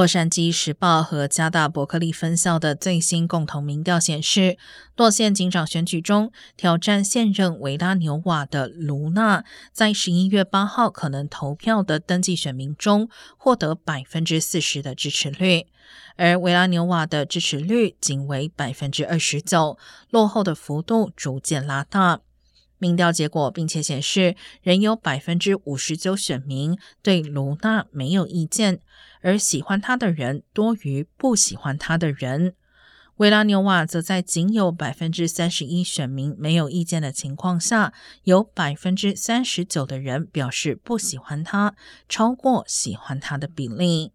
洛杉矶时报和加大伯克利分校的最新共同民调显示，洛县警长选举中挑战现任维拉纽瓦的卢娜，在十一月八号可能投票的登记选民中获得百分之四十的支持率，而维拉纽瓦的支持率仅为百分之二十九，落后的幅度逐渐拉大。民调结果并且显示，仍有百分之五十九选民对卢娜没有意见，而喜欢他的人多于不喜欢他的人。维拉纽瓦则在仅有百分之三十一选民没有意见的情况下，有百分之三十九的人表示不喜欢他，超过喜欢他的比例。